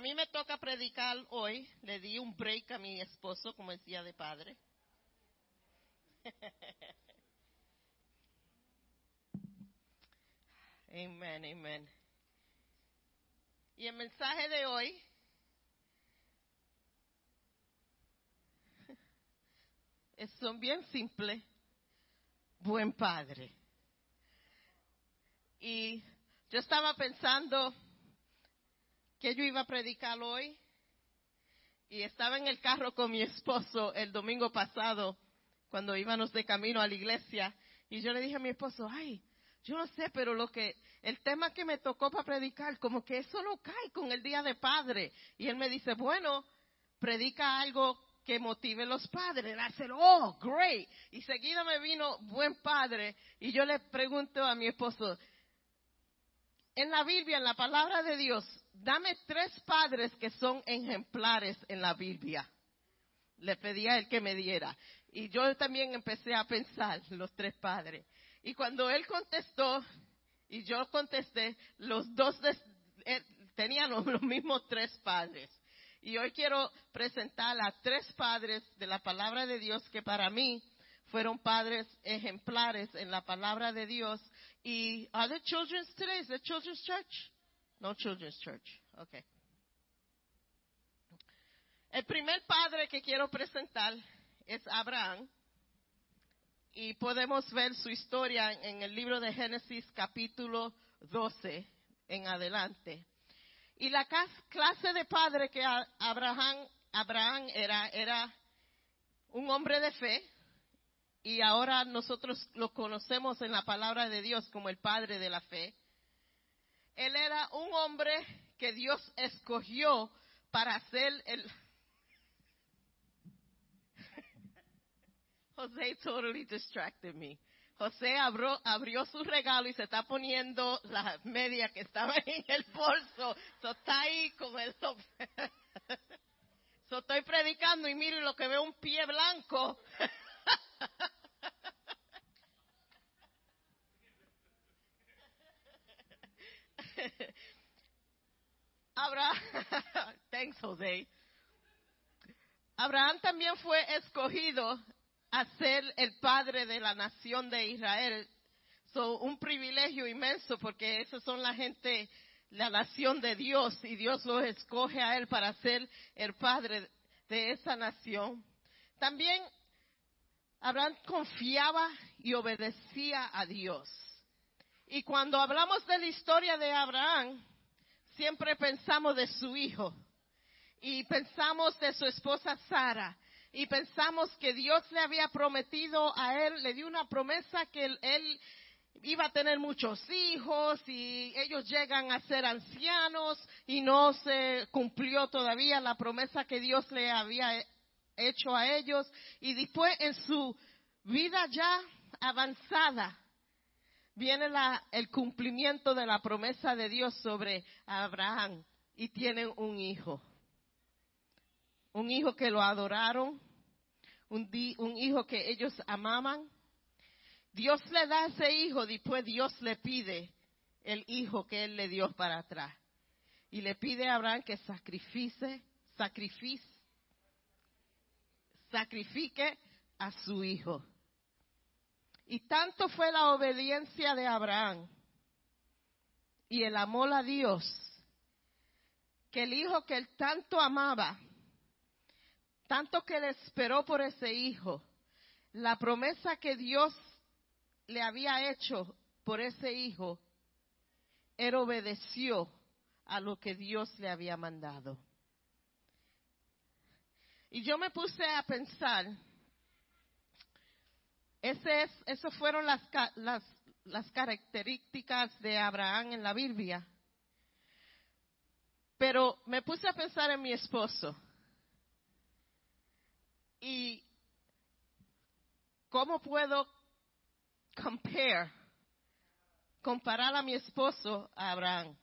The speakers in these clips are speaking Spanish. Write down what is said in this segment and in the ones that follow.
a mí me toca predicar hoy. Le di un break a mi esposo, como decía de padre. Amén, amén. Y el mensaje de hoy es son bien simple, buen padre. Y yo estaba pensando que yo iba a predicar hoy y estaba en el carro con mi esposo el domingo pasado cuando íbamos de camino a la iglesia y yo le dije a mi esposo, ay, yo no sé, pero lo que, el tema que me tocó para predicar, como que eso no cae con el Día de Padre. Y él me dice, bueno, predica algo que motive a los padres. I said, oh, great. Y seguida me vino buen padre. Y yo le pregunto a mi esposo, en la Biblia, en la palabra de Dios, dame tres padres que son ejemplares en la Biblia. Le pedí a él que me diera. Y yo también empecé a pensar los tres padres. Y cuando él contestó y yo contesté, los dos eh, tenían los, mismos tres padres. Y hoy quiero presentar a tres padres de la palabra de Dios que para mí fueron padres ejemplares en la palabra de Dios. Y, ¿are the children's today? Is the children's church? No children's church. Okay. El primer padre que quiero presentar es Abraham y podemos ver su historia en el libro de Génesis capítulo 12 en adelante. Y la clase de padre que Abraham, Abraham era, era un hombre de fe, y ahora nosotros lo conocemos en la palabra de Dios como el padre de la fe. Él era un hombre que Dios escogió para ser el, José totally distracted me. José abrió, abrió, su regalo y se está poniendo la media que estaba en el bolso. So, está ahí con el... so, estoy predicando y miro lo que veo un pie blanco. Abraham, thanks José. Abraham también fue escogido a ser el padre de la nación de Israel. So, un privilegio inmenso porque esos son la gente, la nación de Dios y Dios lo escoge a él para ser el padre de esa nación. También Abraham confiaba y obedecía a Dios. Y cuando hablamos de la historia de Abraham, siempre pensamos de su hijo. Y pensamos de su esposa Sara. Y pensamos que Dios le había prometido a él, le dio una promesa que él, iba a tener muchos hijos y ellos llegan a ser ancianos y no se cumplió todavía la promesa que Dios le había hecho a ellos. Y después en su vida ya avanzada viene la, el cumplimiento de la promesa de Dios sobre Abraham y tienen un hijo un hijo que lo adoraron, un, hijo que ellos amaban. Dios le da ese hijo, después Dios le pide el hijo que él le dio para atrás. Y le pide a Abraham que sacrifice, sacrifice, sacrifique a su hijo. Y tanto fue la obediencia de Abraham y el amor a Dios, que el hijo que él tanto amaba, tanto que le esperó por ese hijo, la promesa que Dios le había hecho por ese hijo, él obedeció a lo que Dios le había mandado. Y yo me puse a pensar, ese es, esas fueron las, características de Abraham en la Biblia. Pero me puse a pensar en mi esposo. Y cómo puedo comparar a mi esposo a Abraham.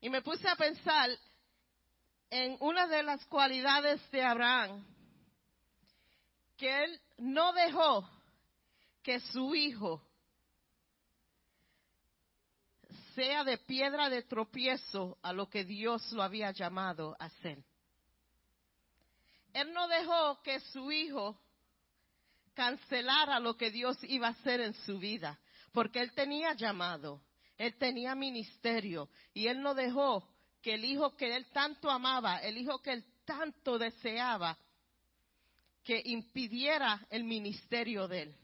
Y me puse a pensar en una de las cualidades de Abraham, que él no dejó que su hijo sea de piedra de tropiezo a lo que Dios lo había llamado a hacer. Él no dejó que su hijo cancelara lo que Dios iba a hacer en su vida, porque él tenía llamado, él tenía ministerio y él no dejó que el hijo que él tanto amaba, el hijo que él tanto deseaba, que impidiera el ministerio de él.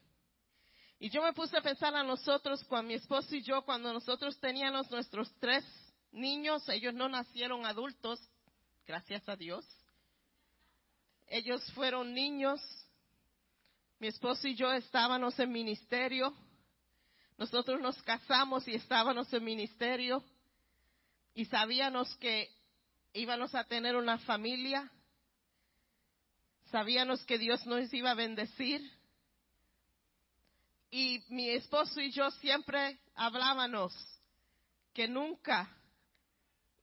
Y yo me puse a pensar a nosotros, cuando mi esposo y yo, cuando nosotros teníamos nuestros tres niños, ellos no nacieron adultos, gracias a Dios. Ellos fueron niños. Mi esposo y yo estábamos en ministerio. Nosotros nos casamos y estábamos en ministerio. Y sabíamos que íbamos a tener una familia. Sabíamos que Dios nos iba a bendecir. Y mi esposo y yo siempre hablábamos que nunca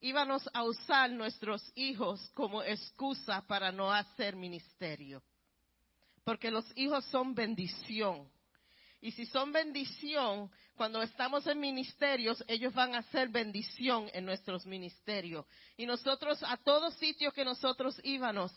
íbamos a usar nuestros hijos como excusa para no hacer ministerio. Porque los hijos son bendición. Y si son bendición, cuando estamos en ministerios, ellos van a ser bendición en nuestros ministerios. Y nosotros, a todo sitio que nosotros íbamos,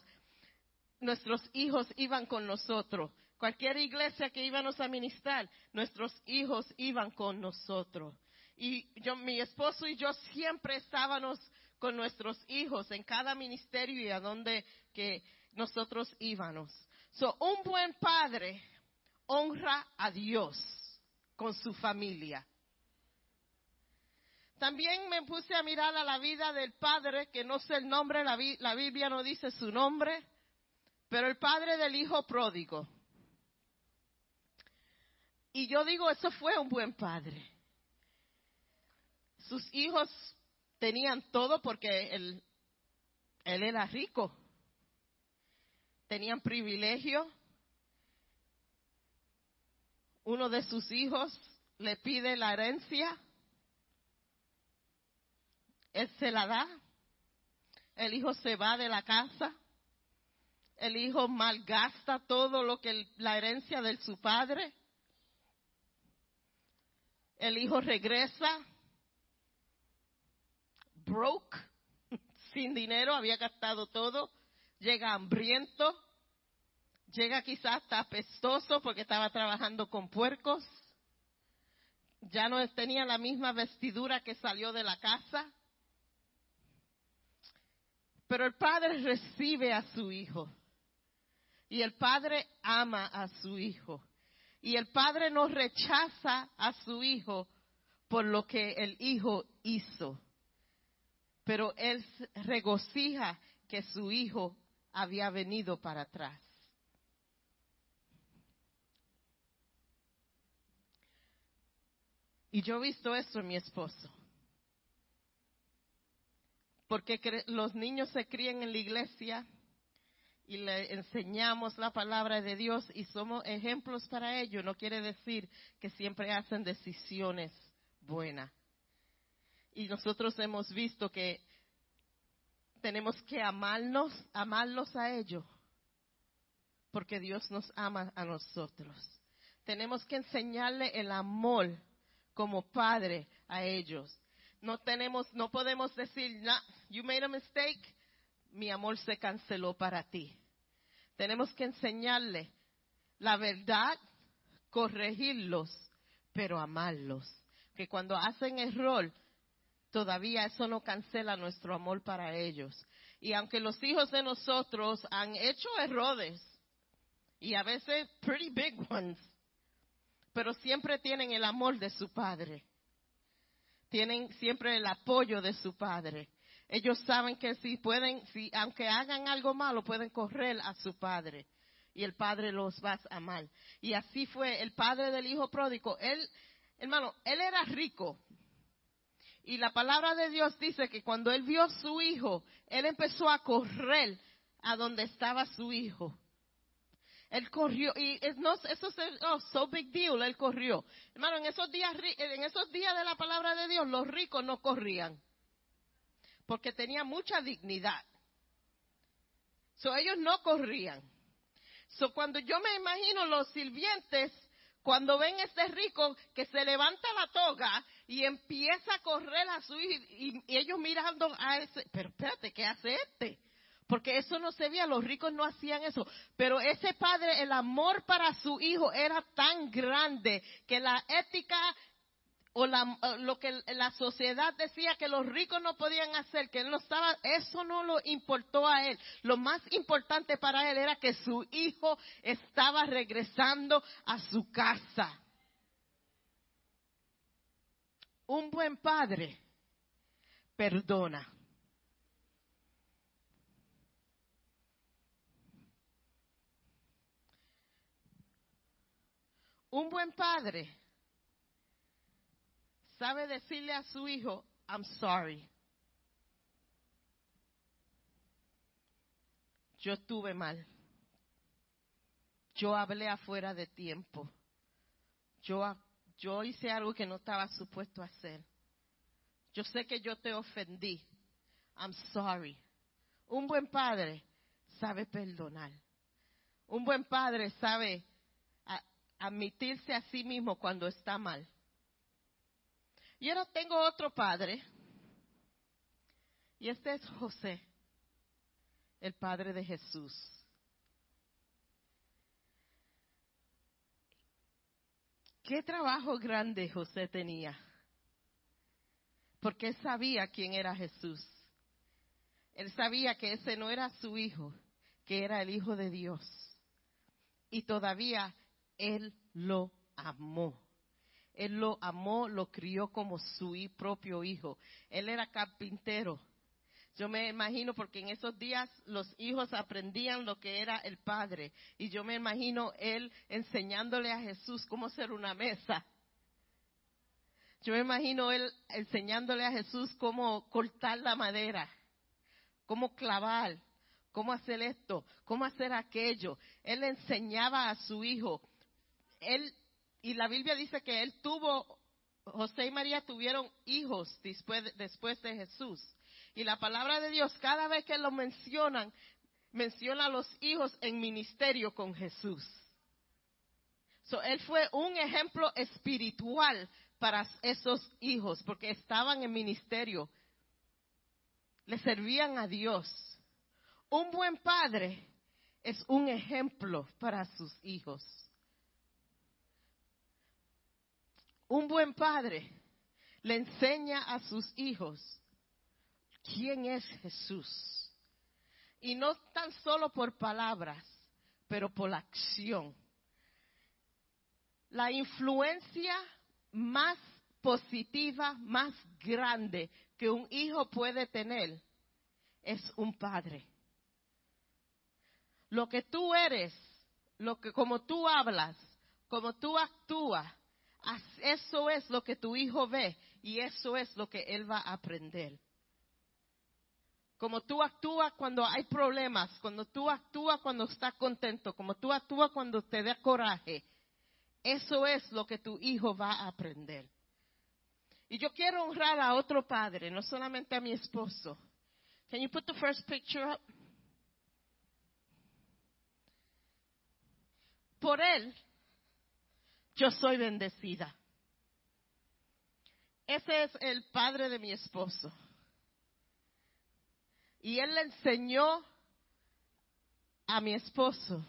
nuestros hijos iban con nosotros. Cualquier iglesia que íbamos a ministrar, nuestros hijos iban con nosotros. Y yo, mi esposo y yo siempre estábamos con nuestros hijos en cada ministerio y a donde que nosotros íbamos. So, un buen padre honra a Dios con su familia. También me puse a mirar a la vida del padre, que no sé el nombre, la, la Biblia no dice su nombre, pero el padre del hijo pródigo. Y yo digo, eso fue un buen padre. Sus hijos tenían todo porque él, él era rico. Tenían privilegio. Uno de sus hijos le pide la herencia. Él se la da. El hijo se va de la casa. El hijo malgasta todo lo que la herencia de su padre. El hijo regresa broke, sin dinero, había gastado todo, llega hambriento, llega quizás hasta apestoso porque estaba trabajando con puercos, ya no tenía la misma vestidura que salió de la casa. Pero el padre recibe a su hijo. Y el padre ama a su hijo. Y el padre no rechaza a su hijo por lo que el hijo hizo. Pero él regocija que su hijo había venido para atrás. Y yo he visto eso en mi esposo. Porque los niños se crían en la iglesia y le enseñamos la palabra de Dios y somos ejemplos para ellos, no quiere decir que siempre hacen decisiones buenas. Y nosotros hemos visto que tenemos que amarnos, amarlos a ellos, porque Dios nos ama a nosotros. Tenemos que enseñarle el amor como padre a ellos. No tenemos, no podemos decir, you made a mistake, mi amor se canceló para ti. Tenemos que enseñarle la verdad, corregirlos, pero amarlos. Que cuando hacen error, todavía eso no cancela nuestro amor para ellos. Y aunque los hijos de nosotros han hecho errores, y a veces pretty big ones, pero siempre tienen el amor de su padre. Tienen siempre el apoyo de su padre. Ellos saben que si pueden, si aunque hagan algo malo, pueden correr a su padre y el padre los va a amar. Y así fue el padre del hijo pródigo. Él, hermano, él era rico. Y la palabra de Dios dice que cuando él vio a su hijo, él empezó a correr a donde estaba su hijo. Él corrió y no, eso es oh, so big deal, él corrió. Hermano, en esos días en esos días de la palabra de Dios los ricos no corrían porque tenía mucha dignidad. So, ellos no corrían. So, cuando yo me imagino los sirvientes, cuando ven a este rico que se levanta la toga y empieza a correr a su hijo y, y ellos mirando a ese, pero espérate, ¿qué hace este? Porque eso no se veía, los ricos no hacían eso. Pero ese padre, el amor para su hijo era tan grande que la ética o la, lo que la sociedad decía que los ricos no podían hacer, que él no estaba, eso no lo importó a él. Lo más importante para él era que su hijo estaba regresando a su casa. Un buen padre perdona. Un buen padre sabe decirle a su hijo, I'm sorry. Yo estuve mal. Yo hablé afuera de tiempo. Yo, yo hice algo que no estaba supuesto a hacer. Yo sé que yo te ofendí. I'm sorry. Un buen padre sabe perdonar. Un buen padre sabe admitirse a sí mismo cuando está mal. Y ahora tengo otro padre. Y este es José, el padre de Jesús. Qué trabajo grande José tenía. Porque él sabía quién era Jesús. Él sabía que ese no era su hijo, que era el hijo de Dios. Y todavía él lo amó. Él lo amó, lo crió como su propio hijo. Él era carpintero. Yo me imagino porque en esos días los hijos aprendían lo que era el padre. Y yo me imagino él enseñándole a Jesús cómo hacer una mesa. Yo me imagino él enseñándole a Jesús cómo cortar la madera, cómo clavar, cómo hacer esto, cómo hacer aquello. Él enseñaba a su hijo. Él y la Biblia dice que él tuvo, José y María tuvieron hijos después, después de Jesús. Y la palabra de Dios, cada vez que lo mencionan, menciona a los hijos en ministerio con Jesús. So, él fue un ejemplo espiritual para esos hijos, porque estaban en ministerio. Le servían a Dios. Un buen padre es un ejemplo para sus hijos. Un buen padre le enseña a sus hijos quién es Jesús. Y no tan solo por palabras, pero por la acción. La influencia más positiva, más grande que un hijo puede tener es un padre. Lo que tú eres, lo que como tú hablas, como tú actúas, eso es lo que tu hijo ve y eso es lo que él va a aprender. Como tú actúas cuando hay problemas, cuando tú actúas cuando estás contento, como tú actúas cuando te da coraje, eso es lo que tu hijo va a aprender. Y yo quiero honrar a otro padre, no solamente a mi esposo. Can you put the first picture up? Por él, yo soy bendecida. Ese es el padre de mi esposo. Y él le enseñó a mi esposo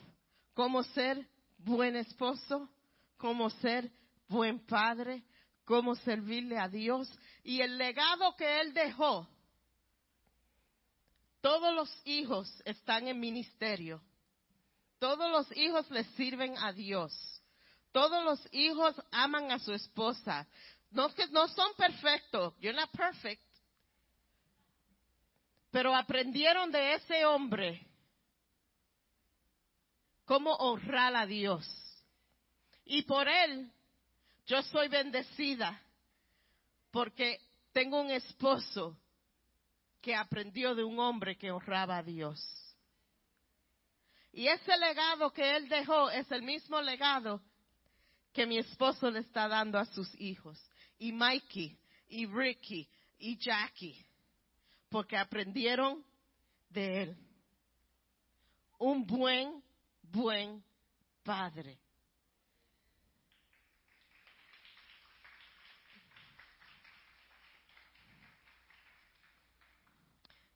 cómo ser buen esposo, cómo ser buen padre, cómo servirle a Dios. Y el legado que él dejó, todos los hijos están en ministerio. Todos los hijos le sirven a Dios. Todos los hijos aman a su esposa. No que no son perfectos. You're not perfect. Pero aprendieron de ese hombre cómo honrar a Dios. Y por él yo soy bendecida porque tengo un esposo que aprendió de un hombre que honraba a Dios. Y ese legado que él dejó es el mismo legado que mi esposo le está dando a sus hijos, y Mikey, y Ricky, y Jackie, porque aprendieron de él. Un buen, buen padre.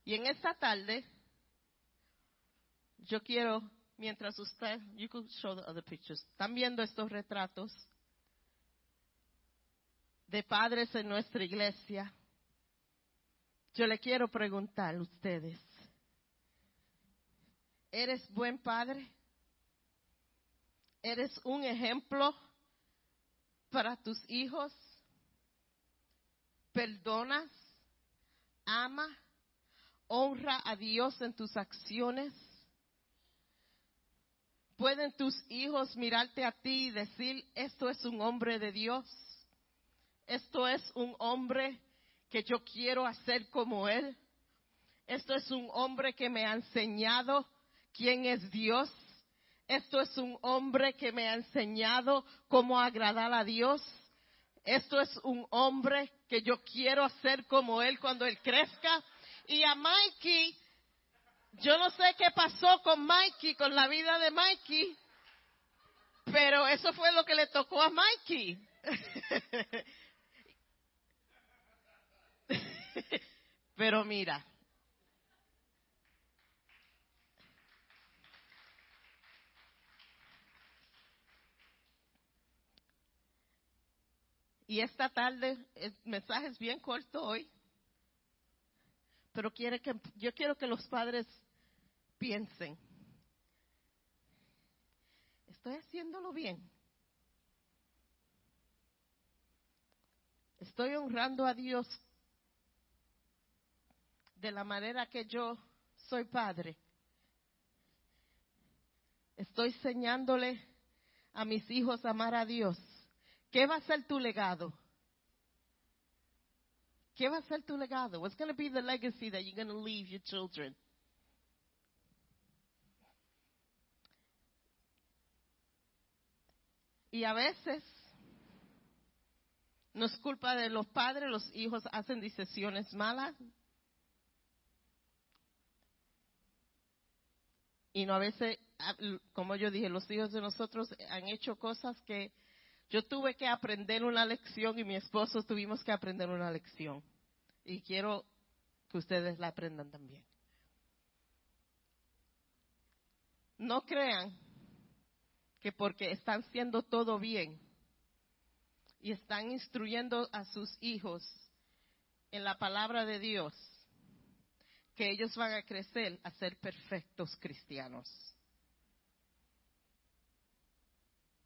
Y en esta tarde yo quiero mientras usted, you could show the other pictures, están viendo estos retratos de padres en nuestra iglesia. Yo le quiero preguntar a ustedes, ¿eres buen padre? ¿Eres un ejemplo para tus hijos? ¿Perdonas? ¿Ama? ¿Honra a Dios en tus acciones? ¿Pueden tus hijos mirarte a ti y decir, esto es un hombre de Dios? Esto es un hombre que yo quiero hacer como él. Esto es un hombre que me ha enseñado quién es Dios. Esto es un hombre que me ha enseñado cómo agradar a Dios. Esto es un hombre que yo quiero hacer como él cuando él crezca. Y a Mikey, yo no sé qué pasó con Mikey, con la vida de Mikey, pero eso fue lo que le tocó a Mikey. pero mira, Y esta tarde, el mensaje es bien corto hoy, pero quiere que, yo quiero que los padres piensen, ¿estoy haciéndolo bien? ¿Estoy honrando a Dios de la manera que yo soy padre? ¿Estoy enseñándole a mis hijos amar a Dios? ¿Qué va a ser tu legado? ¿Qué va a ser tu legado? What's going to be the legacy that you're going to leave your children? Y a veces no es culpa de los padres, los hijos hacen decisiones malas. Y no a veces, como yo dije, los hijos de nosotros han hecho cosas que yo tuve que aprender una lección y mi esposo tuvimos que aprender una lección. Y quiero que ustedes la aprendan también. No crean que porque están haciendo todo bien y están instruyendo a sus hijos en la palabra de Dios, que ellos van a crecer a ser perfectos cristianos.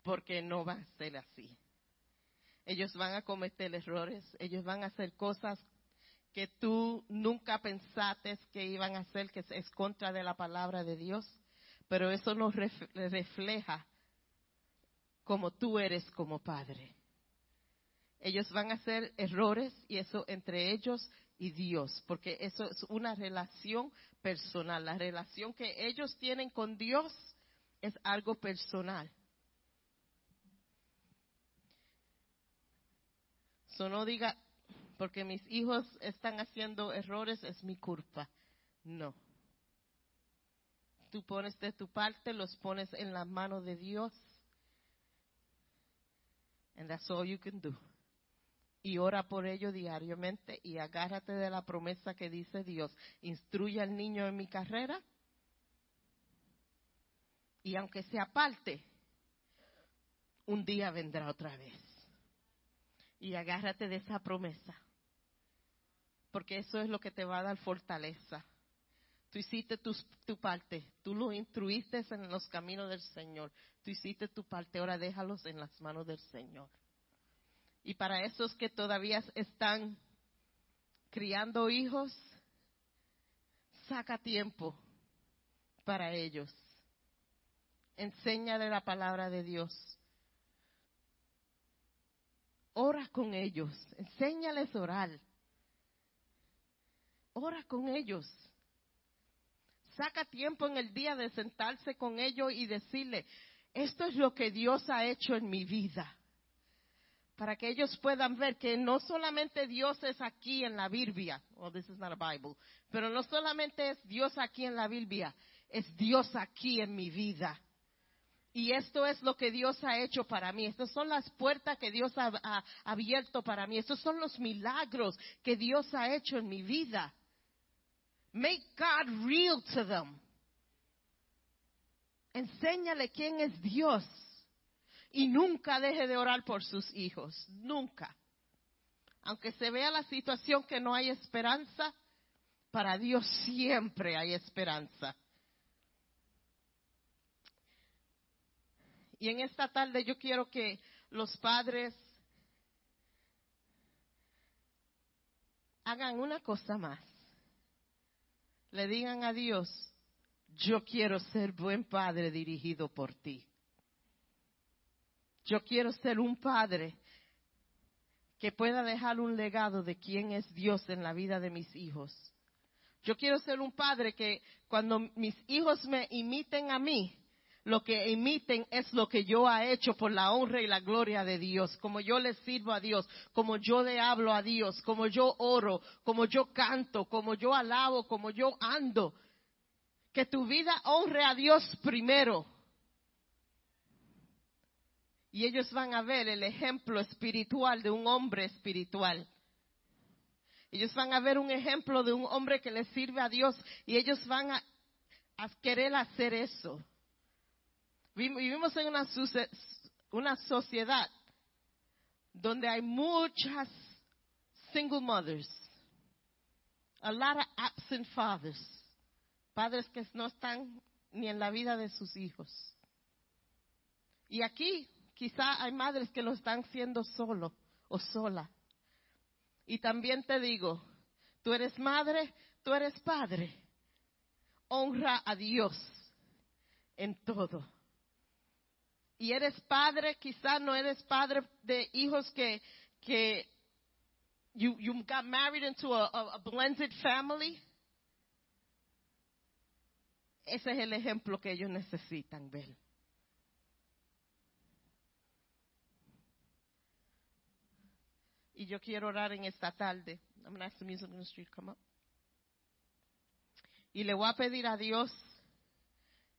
porque no va a ser así. Ellos van a cometer errores, ellos van a hacer cosas que tú nunca pensaste que iban a hacer, que es contra de la palabra de Dios, pero eso nos refleja como tú eres como padre. Ellos van a hacer errores y eso entre ellos y Dios, porque eso es una relación personal. La relación que ellos tienen con Dios es algo personal. no diga, porque mis hijos están haciendo errores, es mi culpa. No. Tú pones de tu parte, los pones en la mano de Dios. And that's all you can do. Y ora por ello diariamente y agárrate de la promesa que dice Dios. Instruye al niño en mi carrera. Y aunque se aparte, un día vendrá otra vez y agárrate de esa promesa. Porque eso es lo que te va a dar fortaleza. Tú hiciste tu, tu, parte, tú lo instruiste en los caminos del Señor, tú hiciste tu parte, ahora déjalos en las manos del Señor. Y para esos que todavía están criando hijos, saca tiempo para ellos. Enséñale la palabra de Dios ora con ellos, enséñales orar. Ora con ellos. Saca tiempo en el día de sentarse con ellos y decirle, esto es lo que Dios ha hecho en mi vida. Para que ellos puedan ver que no solamente Dios es aquí en la Biblia, well, this is not a Bible, pero no solamente es Dios aquí en la Biblia, es Dios aquí en mi vida. Y esto es lo que Dios ha hecho para mí. Estas son las puertas que Dios ha, abierto para mí. Estos son los milagros que Dios ha hecho en mi vida. Make God real to them. Enséñale quién es Dios. Y nunca deje de orar por sus hijos. Nunca. Aunque se vea la situación que no hay esperanza, para Dios siempre hay esperanza. Y en esta tarde yo quiero que los padres hagan una cosa más. Le digan a Dios, yo quiero ser buen padre dirigido por ti. Yo quiero ser un padre que pueda dejar un legado de quién es Dios en la vida de mis hijos. Yo quiero ser un padre que cuando mis hijos me imiten a mí, lo que imiten es lo que yo he hecho por la honra y la gloria de Dios, como yo le sirvo a Dios, como yo le hablo a Dios, como yo oro, como yo canto, como yo alabo, como yo ando. Que tu vida honre a Dios primero. Y ellos van a ver el ejemplo espiritual de un hombre espiritual. Ellos van a ver un ejemplo de un hombre que le sirve a Dios y ellos van a querer hacer eso. Vivimos en una, sociedad donde hay muchas single mothers, a lot of absent fathers, padres que no están ni en la vida de sus hijos. Y aquí quizá hay madres que lo están siendo solo o sola. Y también te digo, tú eres madre, tú eres padre. Honra a Dios en todo y eres padre, quizás no eres padre de hijos que, que you, you got married into a, blended family. Ese es el ejemplo que ellos necesitan ver. Y yo quiero orar en esta tarde. I'm going to ask the music ministry to come up. Y le voy a pedir a Dios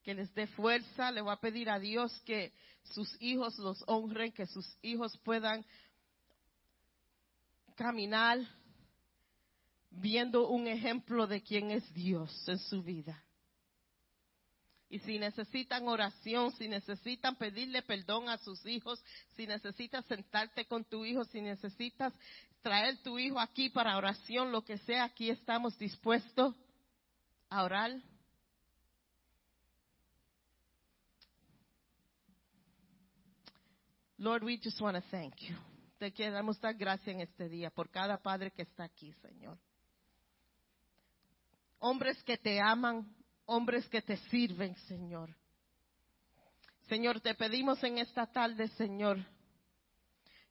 que les dé fuerza. Le voy a pedir a Dios que sus hijos los honren, que sus hijos puedan caminar viendo un ejemplo de quién es Dios en su vida. Y si necesitan oración, si necesitan pedirle perdón a sus hijos, si necesitas sentarte con tu hijo, si necesitas traer tu hijo aquí para oración, lo que sea, aquí estamos dispuestos a orar. Lord, we just want to thank you. Te queremos dar gracias en este día por cada padre que está aquí, Señor. Hombres que te aman, hombres que te sirven, Señor. Señor, te pedimos en esta tarde, Señor,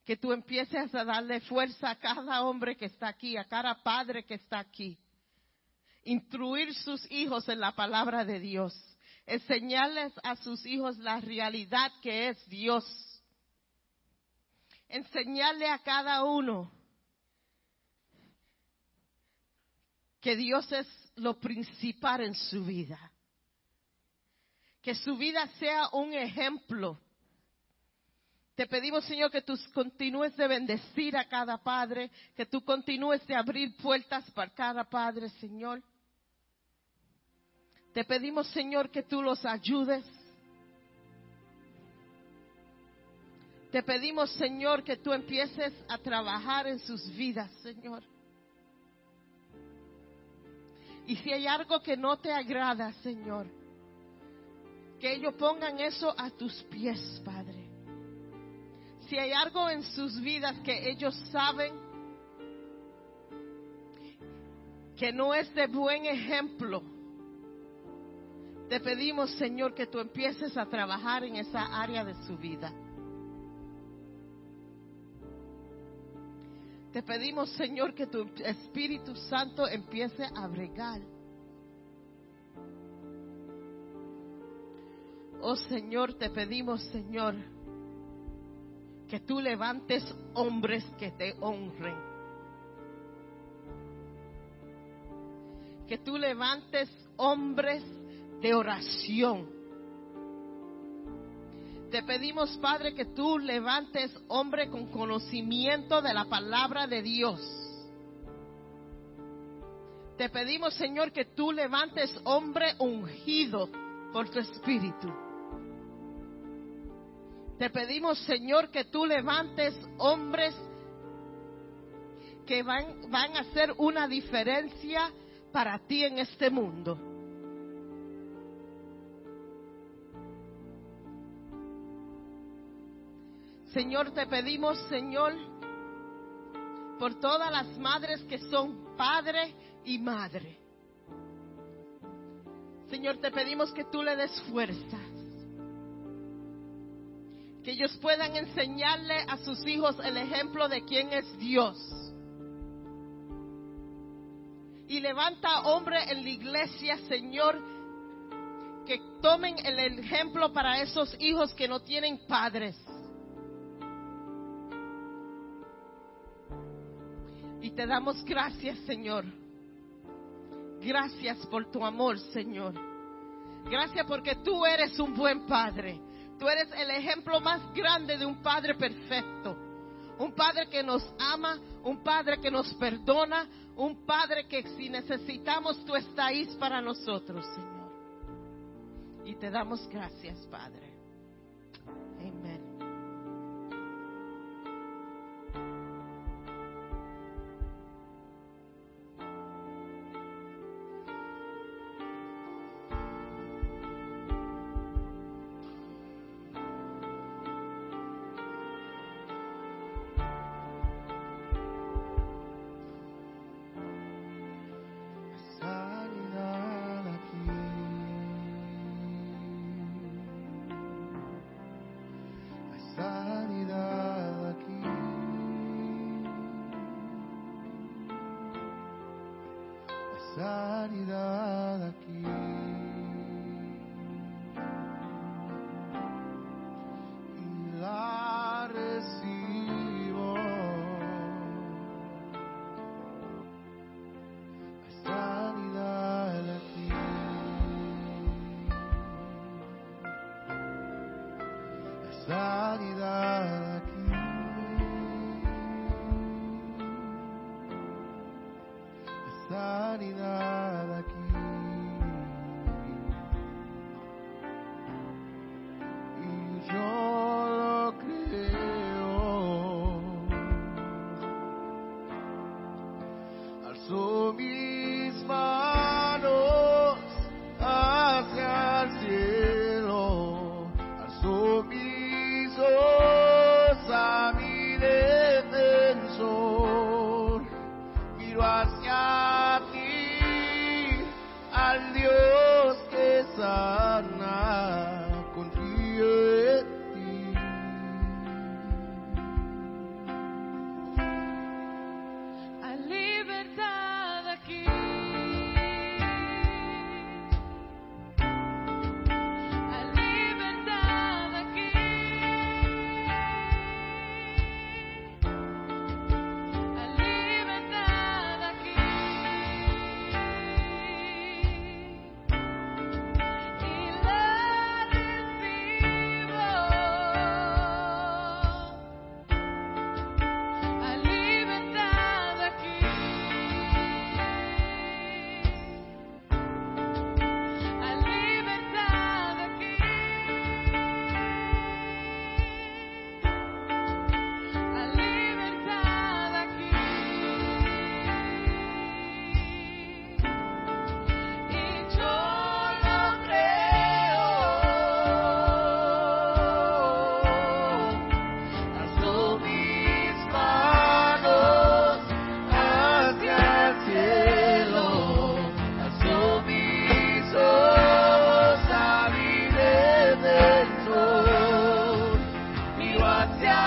que tú empieces a darle fuerza a cada hombre que está aquí, a cada padre que está aquí. Instruir sus hijos en la palabra de Dios. Enseñarles a sus hijos la realidad que es Dios enseñarle a cada uno que Dios es lo principal en su vida. Que su vida sea un ejemplo. Te pedimos, Señor, que tú continúes de bendecir a cada padre, que tú continúes de abrir puertas para cada padre, Señor. Te pedimos, Señor, que tú los ayudes Te pedimos, Señor, que tú empieces a trabajar en sus vidas, Señor. Y si hay algo que no te agrada, Señor, que ellos pongan eso a tus pies, Padre. Si hay algo en sus vidas que ellos saben que no es de buen ejemplo, te pedimos, Señor, que tú empieces a trabajar en esa área de su vida. Te pedimos, Señor, que tu Espíritu Santo empiece a bregar. Oh Señor, te pedimos, Señor, que tú levantes hombres que te honren. Que tú levantes hombres de oración te pedimos, Padre, que tú levantes hombre con conocimiento de la palabra de Dios. Te pedimos, Señor, que tú levantes hombre ungido por tu espíritu. Te pedimos, Señor, que tú levantes hombres que van, van a hacer una diferencia para ti en este mundo. Señor, te pedimos, Señor, por todas las madres que son padre y madre. Señor, te pedimos que tú le des fuerzas. Que ellos puedan enseñarle a sus hijos el ejemplo de quién es Dios. Y levanta hombre en la iglesia, Señor, que tomen el ejemplo para esos hijos que no tienen padres. Y te damos gracias, Señor. Gracias por tu amor, Señor. Gracias porque tú eres un buen padre. Tú eres el ejemplo más grande de un padre perfecto. Un padre que nos ama, un padre que nos perdona, un padre que si necesitamos tú estás para nosotros, Señor. Y te damos gracias, Padre. Yeah.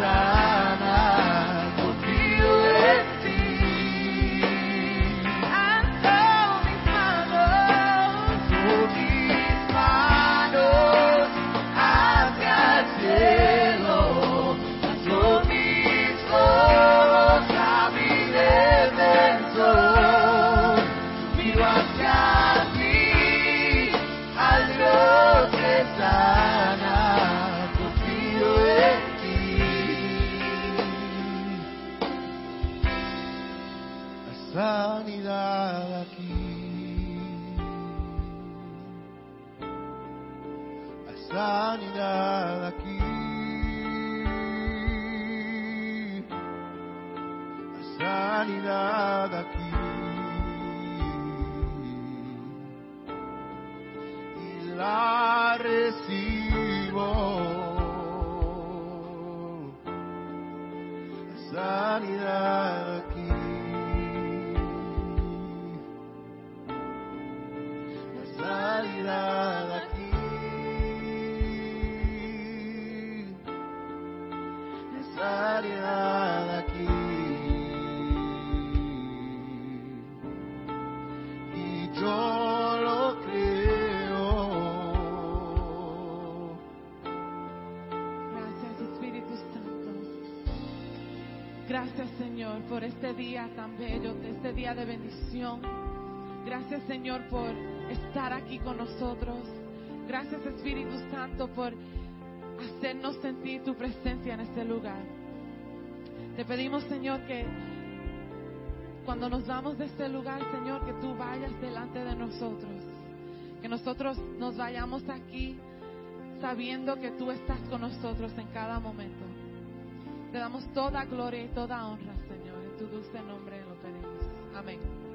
side. sanidad aquí. este día de bendición. Gracias Señor por estar aquí con nosotros. Gracias Espíritu Santo por hacernos sentir tu presencia en este lugar. Te pedimos Señor que cuando nos vamos de este lugar, Señor, que tú vayas delante de nosotros. Que nosotros nos vayamos aquí sabiendo que tú estás con nosotros en cada momento. Te damos toda gloria y toda honra, Señor, en tu dulce nombre. coming.